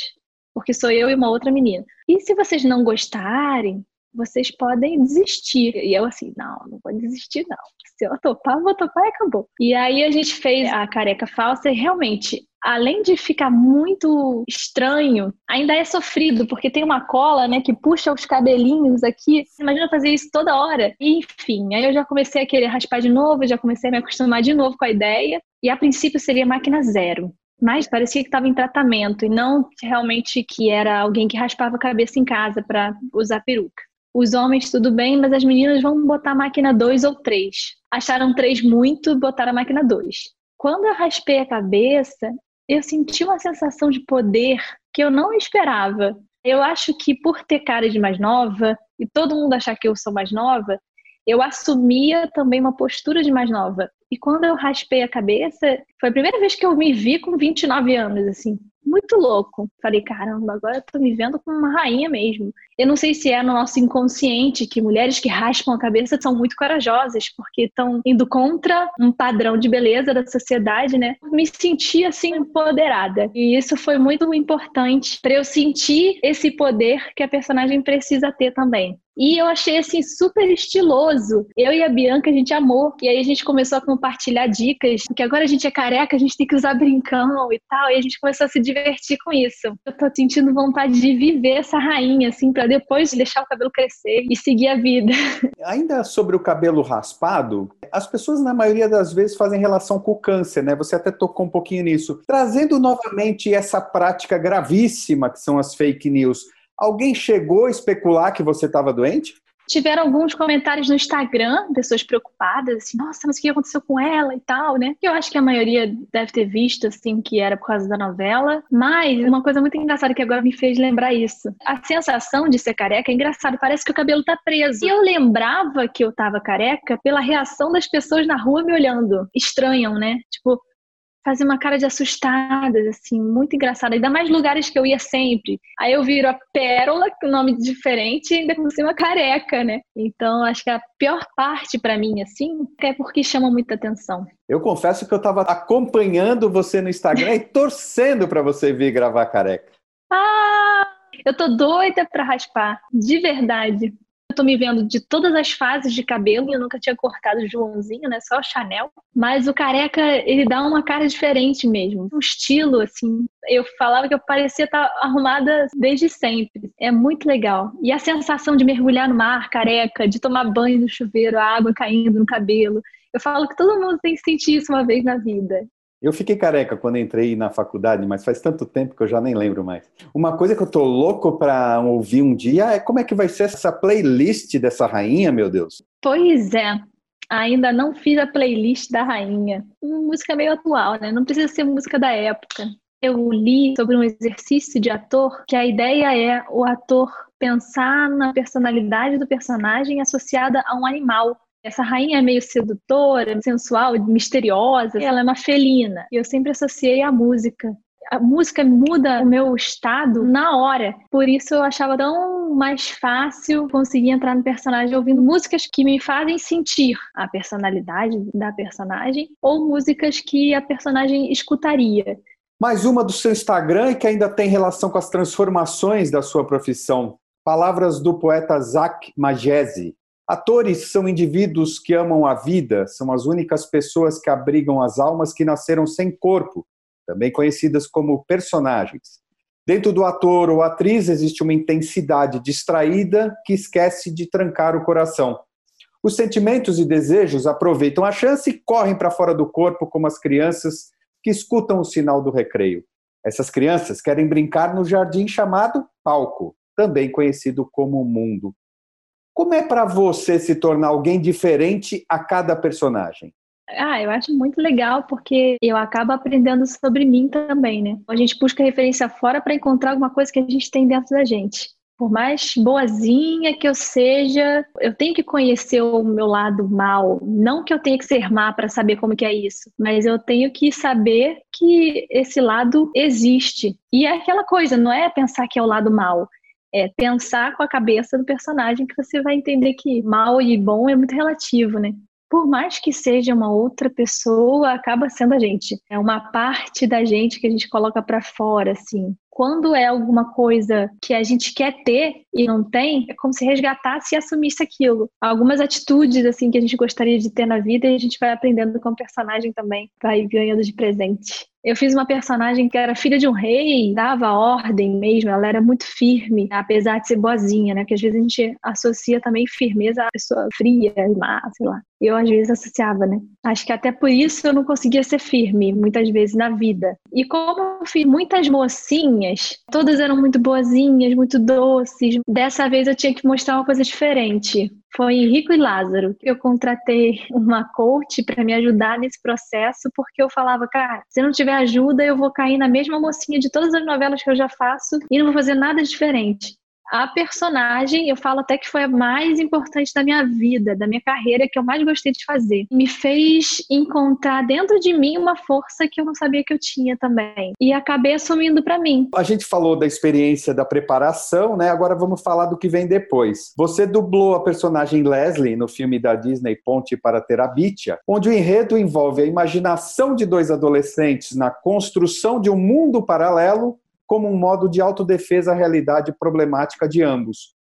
[SPEAKER 2] porque sou eu e uma outra menina. E se vocês não gostarem, vocês podem desistir. E eu assim, não, não vou desistir não. Se eu topar, vou topar e acabou. E aí a gente fez a careca falsa e realmente, além de ficar muito estranho, ainda é sofrido, porque tem uma cola, né, que puxa os cabelinhos aqui. Imagina fazer isso toda hora. E, enfim, aí eu já comecei a querer raspar de novo, já comecei a me acostumar de novo com a ideia. E a princípio seria máquina zero. Mas parecia que estava em tratamento e não realmente que era alguém que raspava a cabeça em casa para usar peruca. Os homens tudo bem, mas as meninas vão botar a máquina 2 ou 3. Acharam 3 muito, botaram a máquina 2. Quando eu raspei a cabeça, eu senti uma sensação de poder que eu não esperava. Eu acho que por ter cara de mais nova e todo mundo achar que eu sou mais nova, eu assumia também uma postura de mais nova. E quando eu raspei a cabeça, foi a primeira vez que eu me vi com 29 anos, assim muito louco. Falei, caramba, agora eu tô me vendo como uma rainha mesmo. Eu não sei se é no nosso inconsciente que mulheres que raspam a cabeça são muito corajosas, porque estão indo contra um padrão de beleza da sociedade, né? Me senti assim empoderada. E isso foi muito importante para eu sentir esse poder que a personagem precisa ter também. E eu achei assim super estiloso. Eu e a Bianca a gente amou. E aí a gente começou a compartilhar dicas, porque agora a gente é careca, a gente tem que usar brincão e tal. E a gente começou a se divertir com isso. Eu tô sentindo vontade de viver essa rainha assim para depois deixar o cabelo crescer e seguir a vida. [LAUGHS]
[SPEAKER 1] Ainda sobre o cabelo raspado, as pessoas na maioria das vezes fazem relação com o câncer, né? Você até tocou um pouquinho nisso. Trazendo novamente essa prática gravíssima que são as fake news. Alguém chegou a especular que você estava doente?
[SPEAKER 2] Tiveram alguns comentários no Instagram, pessoas preocupadas, assim, nossa, mas o que aconteceu com ela e tal, né? Eu acho que a maioria deve ter visto, assim, que era por causa da novela. Mas uma coisa muito engraçada que agora me fez lembrar isso. A sensação de ser careca é engraçado, parece que o cabelo tá preso. E eu lembrava que eu tava careca pela reação das pessoas na rua me olhando. Estranham, né? Tipo, fazia uma cara de assustadas, assim, muito engraçada. Ainda mais lugares que eu ia sempre. Aí eu viro a Pérola, com nome diferente, e ainda por cima careca, né? Então, acho que a pior parte para mim, assim, é porque chama muita atenção.
[SPEAKER 1] Eu confesso que eu estava acompanhando você no Instagram e torcendo para você vir gravar careca.
[SPEAKER 2] Ah! Eu tô doida para raspar, de verdade. Tô me vendo de todas as fases de cabelo, eu nunca tinha cortado o Joãozinho, né? Só o Chanel. Mas o careca, ele dá uma cara diferente mesmo. Um estilo, assim. Eu falava que eu parecia estar arrumada desde sempre. É muito legal. E a sensação de mergulhar no mar, careca, de tomar banho no chuveiro, a água caindo no cabelo. Eu falo que todo mundo tem que sentir isso uma vez na vida.
[SPEAKER 1] Eu fiquei careca quando entrei na faculdade, mas faz tanto tempo que eu já nem lembro mais. Uma coisa que eu tô louco para ouvir um dia é como é que vai ser essa playlist dessa rainha, meu Deus.
[SPEAKER 2] Pois é. Ainda não fiz a playlist da rainha. Música meio atual, né? Não precisa ser música da época. Eu li sobre um exercício de ator que a ideia é o ator pensar na personalidade do personagem associada a um animal. Essa rainha é meio sedutora, sensual, misteriosa. Ela é uma felina. E eu sempre associei a música. A música muda o meu estado na hora. Por isso eu achava tão mais fácil conseguir entrar no personagem ouvindo músicas que me fazem sentir a personalidade da personagem ou músicas que a personagem escutaria.
[SPEAKER 1] Mais uma do seu Instagram e que ainda tem relação com as transformações da sua profissão. Palavras do poeta Zach Magese. Atores são indivíduos que amam a vida, são as únicas pessoas que abrigam as almas que nasceram sem corpo, também conhecidas como personagens. Dentro do ator ou atriz existe uma intensidade distraída que esquece de trancar o coração. Os sentimentos e desejos aproveitam a chance e correm para fora do corpo como as crianças que escutam o sinal do recreio. Essas crianças querem brincar no jardim chamado palco, também conhecido como mundo. Como é para você se tornar alguém diferente a cada personagem?
[SPEAKER 2] Ah, eu acho muito legal porque eu acabo aprendendo sobre mim também, né? A gente busca referência fora para encontrar alguma coisa que a gente tem dentro da gente. Por mais boazinha que eu seja, eu tenho que conhecer o meu lado mal. Não que eu tenha que ser má para saber como que é isso, mas eu tenho que saber que esse lado existe. E é aquela coisa, não é pensar que é o lado mal, é pensar com a cabeça do personagem que você vai entender que mal e bom é muito relativo, né? Por mais que seja uma outra pessoa, acaba sendo a gente. É uma parte da gente que a gente coloca para fora, assim quando é alguma coisa que a gente quer ter e não tem, é como se resgatasse e assumisse aquilo. Algumas atitudes assim que a gente gostaria de ter na vida e a gente vai aprendendo com o personagem também, vai ganhando de presente. Eu fiz uma personagem que era filha de um rei, dava ordem mesmo, ela era muito firme, apesar de ser boazinha, né? Porque às vezes a gente associa também firmeza a pessoa fria e má, sei lá. Eu às vezes associava, né? Acho que até por isso eu não conseguia ser firme, muitas vezes na vida. E como eu fiz muitas mocinhas, todas eram muito boazinhas, muito doces, dessa vez eu tinha que mostrar uma coisa diferente. Foi Rico e Lázaro. Eu contratei uma coach para me ajudar nesse processo, porque eu falava, cara, se não tiver ajuda, eu vou cair na mesma mocinha de todas as novelas que eu já faço e não vou fazer nada diferente a personagem, eu falo até que foi a mais importante da minha vida, da minha carreira, que eu mais gostei de fazer. Me fez encontrar dentro de mim uma força que eu não sabia que eu tinha também. E acabei assumindo para mim.
[SPEAKER 1] A gente falou da experiência da preparação, né? Agora vamos falar do que vem depois. Você dublou a personagem Leslie no filme da Disney Ponte para Terabitia, onde o enredo envolve a imaginação de dois adolescentes na construção de um mundo paralelo como um modo de autodefesa à realidade problemática de ambos.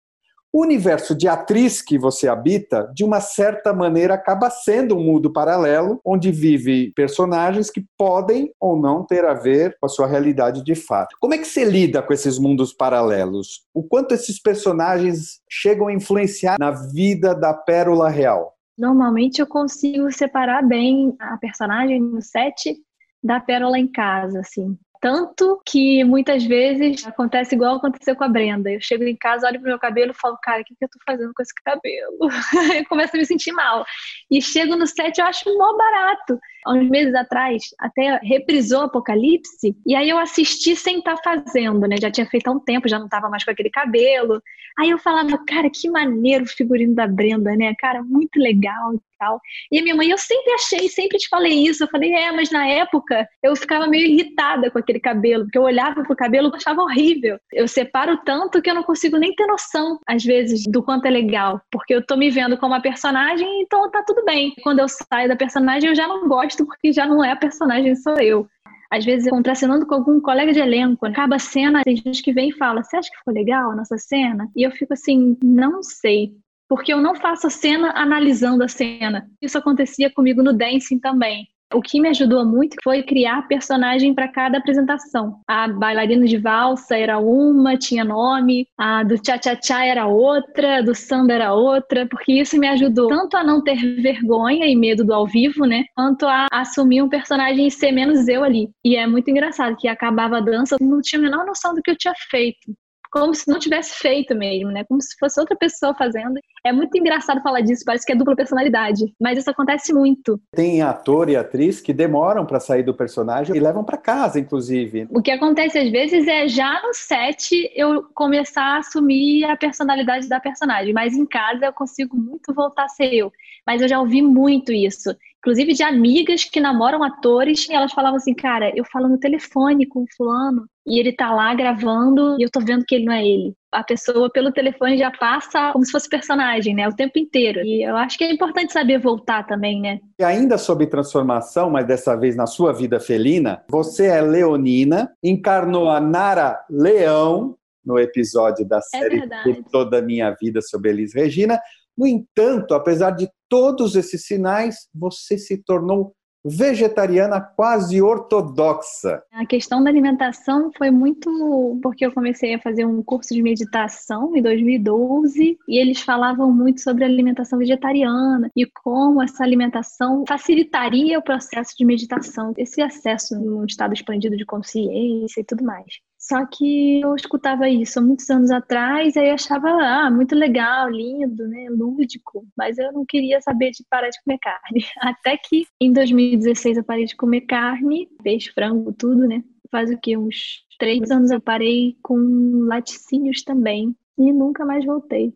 [SPEAKER 1] O universo de atriz que você habita, de uma certa maneira, acaba sendo um mundo paralelo, onde vive personagens que podem ou não ter a ver com a sua realidade de fato. Como é que você lida com esses mundos paralelos? O quanto esses personagens chegam a influenciar na vida da pérola real?
[SPEAKER 2] Normalmente eu consigo separar bem a personagem no set da pérola em casa, assim. Tanto que muitas vezes acontece igual aconteceu com a Brenda. Eu chego em casa, olho pro meu cabelo e falo, cara, o que, que eu tô fazendo com esse cabelo? [LAUGHS] eu começo a me sentir mal. E chego no set, eu acho mó barato. Há uns meses atrás, até reprisou Apocalipse, e aí eu assisti sem estar tá fazendo, né? Já tinha feito há um tempo, já não tava mais com aquele cabelo. Aí eu falava, cara, que maneiro o figurino da Brenda, né? Cara, muito legal e tal. E a minha mãe, eu sempre achei, sempre te falei isso. Eu falei, é, mas na época eu ficava meio irritada com aquele cabelo, porque eu olhava pro cabelo e achava horrível. Eu separo tanto que eu não consigo nem ter noção, às vezes, do quanto é legal, porque eu tô me vendo como a personagem, então tá tudo bem. Quando eu saio da personagem, eu já não gosto, porque já não é a personagem, sou eu às vezes contracenando com algum colega de elenco, né? acaba a cena, tem gente que vem e fala: Você acha que ficou legal a nossa cena? E eu fico assim: Não sei. Porque eu não faço a cena analisando a cena. Isso acontecia comigo no dancing também. O que me ajudou muito foi criar personagem para cada apresentação. A bailarina de valsa era uma, tinha nome, a do cha-cha-cha era outra, do samba era outra, porque isso me ajudou tanto a não ter vergonha e medo do ao vivo, né, quanto a assumir um personagem e ser menos eu ali. E é muito engraçado que acabava a dança, não tinha a menor noção do que eu tinha feito como se não tivesse feito mesmo, né? Como se fosse outra pessoa fazendo. É muito engraçado falar disso, parece que é dupla personalidade, mas isso acontece muito.
[SPEAKER 1] Tem ator e atriz que demoram para sair do personagem e levam para casa, inclusive.
[SPEAKER 2] O que acontece às vezes é já no set eu começar a assumir a personalidade da personagem, mas em casa eu consigo muito voltar a ser eu. Mas eu já ouvi muito isso inclusive de amigas que namoram atores, e elas falavam assim, cara, eu falo no telefone com o fulano, e ele tá lá gravando, e eu tô vendo que ele não é ele. A pessoa pelo telefone já passa como se fosse personagem, né? O tempo inteiro. E eu acho que é importante saber voltar também, né?
[SPEAKER 1] E ainda sobre transformação, mas dessa vez na sua vida felina, você é leonina, encarnou a Nara Leão no episódio da é série é Por Toda a Minha Vida sobre Elis Regina. No entanto, apesar de todos esses sinais, você se tornou vegetariana quase ortodoxa.
[SPEAKER 2] A questão da alimentação foi muito porque eu comecei a fazer um curso de meditação em 2012 e eles falavam muito sobre alimentação vegetariana e como essa alimentação facilitaria o processo de meditação, esse acesso num estado expandido de consciência e tudo mais. Só que eu escutava isso há muitos anos atrás e aí achava ah, muito legal, lindo, né, lúdico, mas eu não queria saber de parar de comer carne. [LAUGHS] Até que em 2016 eu parei de comer carne, peixe, frango, tudo, né? Faz o que? Uns três anos eu parei com laticínios também e nunca mais voltei.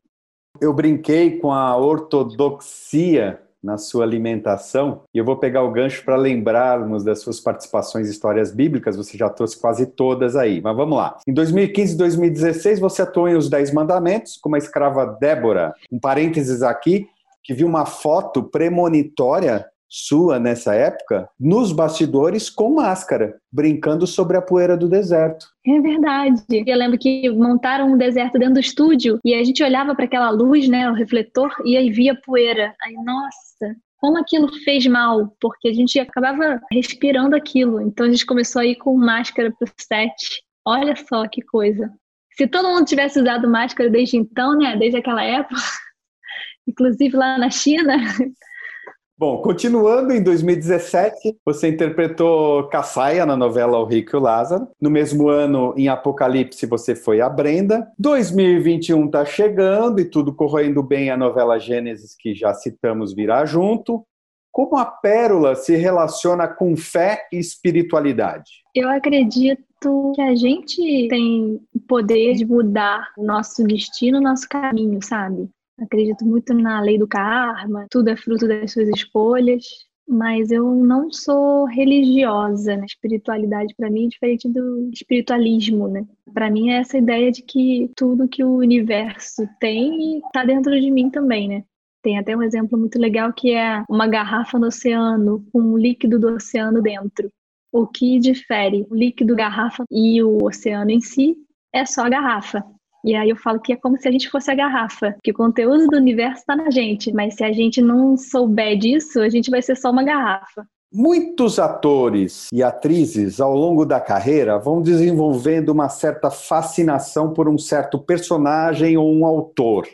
[SPEAKER 1] Eu brinquei com a ortodoxia na sua alimentação. E eu vou pegar o gancho para lembrarmos das suas participações em histórias bíblicas, você já trouxe quase todas aí, mas vamos lá. Em 2015 e 2016, você atuou em Os Dez Mandamentos, com a escrava Débora. Um parênteses aqui, que viu uma foto premonitória sua nessa época nos bastidores com máscara, brincando sobre a poeira do deserto.
[SPEAKER 2] É verdade. Eu lembro que montaram um deserto dentro do estúdio e a gente olhava para aquela luz, né, o refletor, e aí via poeira. Aí, nossa, como aquilo fez mal, porque a gente acabava respirando aquilo. Então a gente começou a ir com máscara pro set. Olha só que coisa. Se todo mundo tivesse usado máscara desde então, né, desde aquela época, [LAUGHS] inclusive lá na China,
[SPEAKER 1] Bom, continuando em 2017, você interpretou Caçaia na novela O Rico e o Lázaro. No mesmo ano, em Apocalipse, você foi a Brenda. 2021 está chegando e tudo correndo bem a novela Gênesis, que já citamos, virá junto. Como a pérola se relaciona com fé e espiritualidade?
[SPEAKER 2] Eu acredito que a gente tem o poder de mudar o nosso destino, o nosso caminho, sabe? Acredito muito na lei do karma, tudo é fruto das suas escolhas, mas eu não sou religiosa. Né? Espiritualidade para mim é diferente do espiritualismo, né? Para mim é essa ideia de que tudo que o universo tem está dentro de mim também, né? Tem até um exemplo muito legal que é uma garrafa no oceano com um líquido do oceano dentro. O que difere o líquido garrafa e o oceano em si é só a garrafa. E aí eu falo que é como se a gente fosse a garrafa, que o conteúdo do universo está na gente, mas se a gente não souber disso, a gente vai ser só uma garrafa.
[SPEAKER 1] Muitos atores e atrizes ao longo da carreira vão desenvolvendo uma certa fascinação por um certo personagem ou um autor.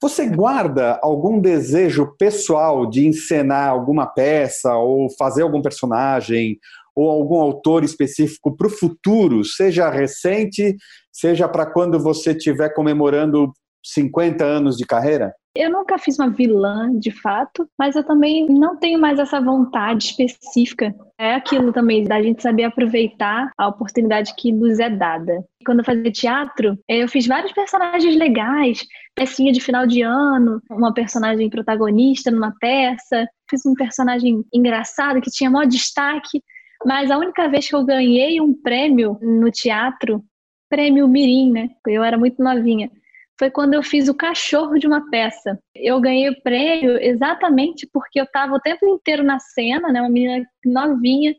[SPEAKER 1] Você guarda algum desejo pessoal de encenar alguma peça ou fazer algum personagem ou algum autor específico para o futuro, seja recente, seja para quando você estiver comemorando 50 anos de carreira?
[SPEAKER 2] Eu nunca fiz uma vilã, de fato, mas eu também não tenho mais essa vontade específica. É aquilo também da gente saber aproveitar a oportunidade que nos é dada. Quando eu fazia teatro, eu fiz vários personagens legais, pecinha de final de ano, uma personagem protagonista numa peça, fiz um personagem engraçado que tinha maior destaque, mas a única vez que eu ganhei um prêmio no teatro, prêmio Mirim, né? Eu era muito novinha. Foi quando eu fiz o cachorro de uma peça. Eu ganhei o prêmio exatamente porque eu estava o tempo inteiro na cena, né? Uma menina novinha.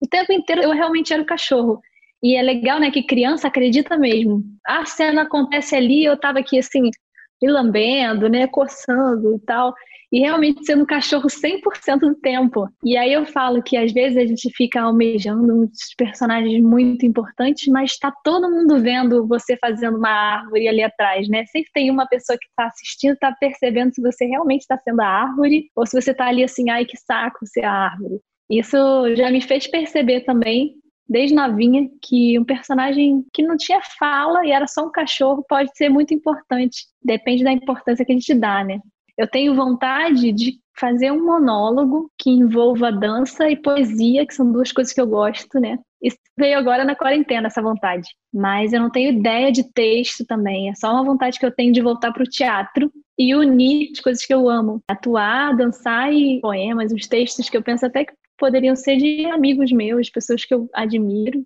[SPEAKER 2] O tempo inteiro eu realmente era o cachorro. E é legal, né, que criança acredita mesmo. A cena acontece ali, eu estava aqui assim, me lambendo, né, coçando e tal e realmente sendo um cachorro 100% do tempo. E aí eu falo que às vezes a gente fica almejando uns personagens muito importantes, mas está todo mundo vendo você fazendo uma árvore ali atrás, né? Sempre tem uma pessoa que está assistindo, está percebendo se você realmente está sendo a árvore ou se você está ali assim, ai que saco ser a árvore. Isso já me fez perceber também desde novinha que um personagem que não tinha fala e era só um cachorro pode ser muito importante. Depende da importância que a gente dá, né? Eu tenho vontade de fazer um monólogo que envolva dança e poesia, que são duas coisas que eu gosto, né? Isso veio agora na quarentena, essa vontade. Mas eu não tenho ideia de texto também. É só uma vontade que eu tenho de voltar para o teatro e unir as coisas que eu amo. Atuar, dançar e poemas, os textos que eu penso até que poderiam ser de amigos meus, pessoas que eu admiro.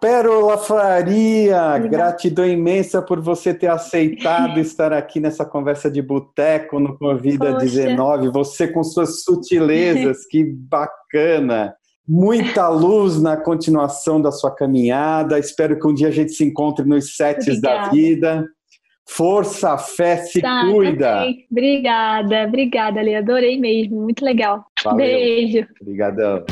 [SPEAKER 1] Pérola Faria, gratidão imensa por você ter aceitado [LAUGHS] estar aqui nessa conversa de boteco no Convida Poxa. 19. Você com suas sutilezas, que bacana. Muita luz na continuação da sua caminhada. Espero que um dia a gente se encontre nos sets Obrigada. da vida. Força, fé, se tá, cuida.
[SPEAKER 2] Obrigada, obrigada, Ali. Adorei mesmo. Muito legal. Valeu. Beijo.
[SPEAKER 1] Obrigadão.